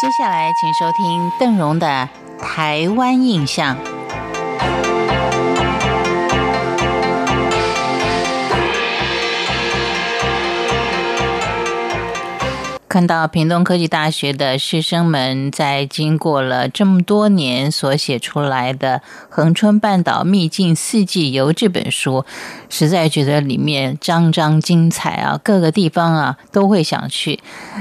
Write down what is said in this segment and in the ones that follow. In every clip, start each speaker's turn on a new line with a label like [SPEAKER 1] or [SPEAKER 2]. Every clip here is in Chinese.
[SPEAKER 1] 接下来，请收听邓荣的《台湾印象》。看到屏东科技大学的师生们在经过了这么多年所写出来的《恒春半岛秘境四季游》这本书，实在觉得里面章章精彩啊，各个地方啊都会想去。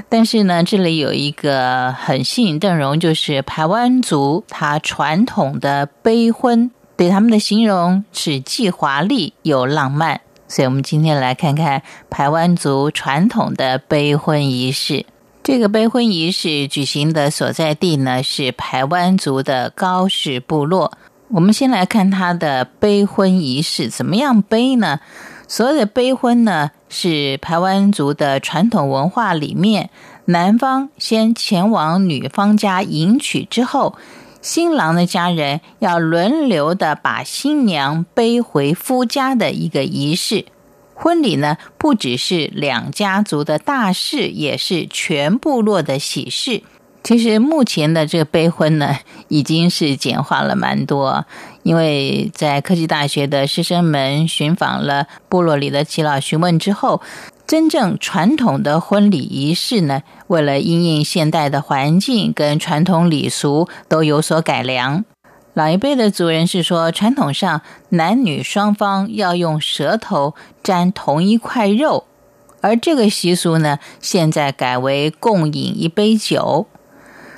[SPEAKER 1] 但是呢，这里有一个很吸引邓荣，就是台湾族他传统的悲婚，对他们的形容是既华丽又浪漫。所以，我们今天来看看台湾族传统的悲婚仪式。这个悲婚仪式举行的所在地呢，是台湾族的高氏部落。我们先来看他的悲婚仪式怎么样悲呢？所有的悲婚呢，是台湾族的传统文化里面，男方先前往女方家迎娶之后。新郎的家人要轮流的把新娘背回夫家的一个仪式。婚礼呢，不只是两家族的大事，也是全部落的喜事。其实目前的这个备婚呢，已经是简化了蛮多。因为在科技大学的师生们寻访了部落里的耆老询问之后。真正传统的婚礼仪式呢，为了因应现代的环境跟传统礼俗都有所改良。老一辈的族人是说，传统上男女双方要用舌头沾同一块肉，而这个习俗呢，现在改为共饮一杯酒。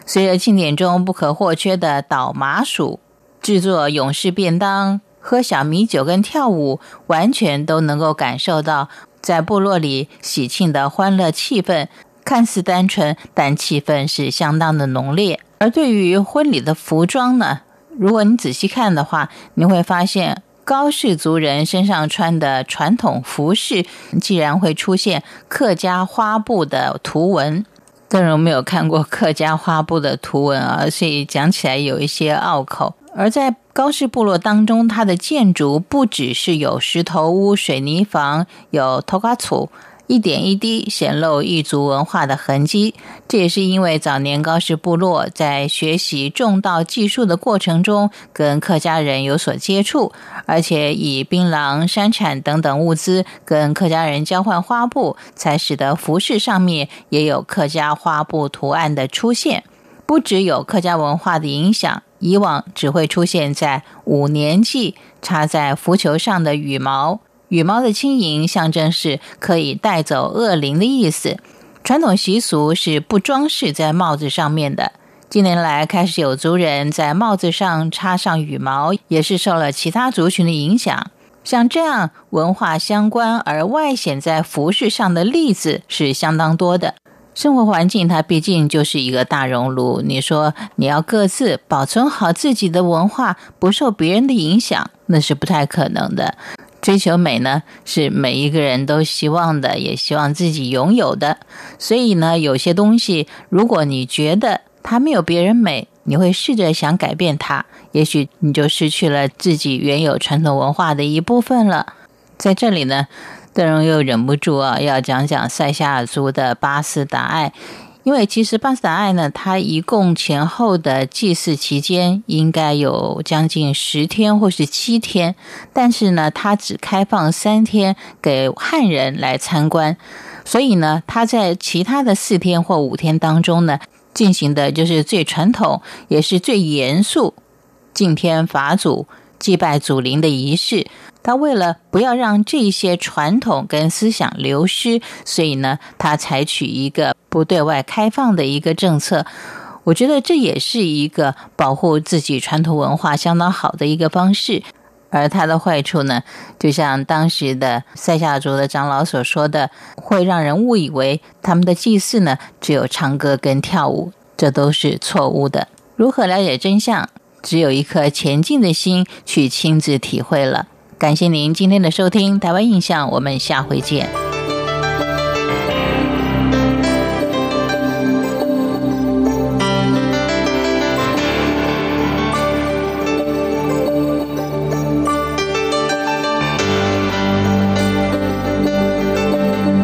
[SPEAKER 1] 随着庆典中不可或缺的倒麻薯、制作勇士便当、喝小米酒跟跳舞，完全都能够感受到。在部落里喜庆的欢乐气氛看似单纯，但气氛是相当的浓烈。而对于婚礼的服装呢，如果你仔细看的话，你会发现高氏族人身上穿的传统服饰，竟然会出现客家花布的图文。邓荣没有看过客家花布的图文啊，所以讲起来有一些拗口。而在高氏部落当中，它的建筑不只是有石头屋、水泥房，有头瓜厝，一点一滴显露异族文化的痕迹。这也是因为早年高氏部落在学习种稻技术的过程中，跟客家人有所接触，而且以槟榔、山产等等物资跟客家人交换花布，才使得服饰上面也有客家花布图案的出现。不只有客家文化的影响。以往只会出现在五年祭插在浮球上的羽毛，羽毛的轻盈象征是可以带走恶灵的意思。传统习俗是不装饰在帽子上面的。近年来开始有族人在帽子上插上羽毛，也是受了其他族群的影响。像这样文化相关而外显在服饰上的例子是相当多的。生活环境，它毕竟就是一个大熔炉。你说你要各自保存好自己的文化，不受别人的影响，那是不太可能的。追求美呢，是每一个人都希望的，也希望自己拥有的。所以呢，有些东西，如果你觉得它没有别人美，你会试着想改变它，也许你就失去了自己原有传统文化的一部分了。在这里呢。邓荣又忍不住啊，要讲讲塞夏尔族的巴斯达爱，因为其实巴斯达爱呢，它一共前后的祭祀期间应该有将近十天或是七天，但是呢，它只开放三天给汉人来参观，所以呢，它在其他的四天或五天当中呢，进行的就是最传统也是最严肃敬天法祖、祭拜祖灵的仪式。他为了不要让这些传统跟思想流失，所以呢，他采取一个不对外开放的一个政策。我觉得这也是一个保护自己传统文化相当好的一个方式。而它的坏处呢，就像当时的塞夏族的长老所说的，会让人误以为他们的祭祀呢只有唱歌跟跳舞，这都是错误的。如何了解真相？只有一颗前进的心去亲自体会了。感谢您今天的收听，《台湾印象》，我们下回见。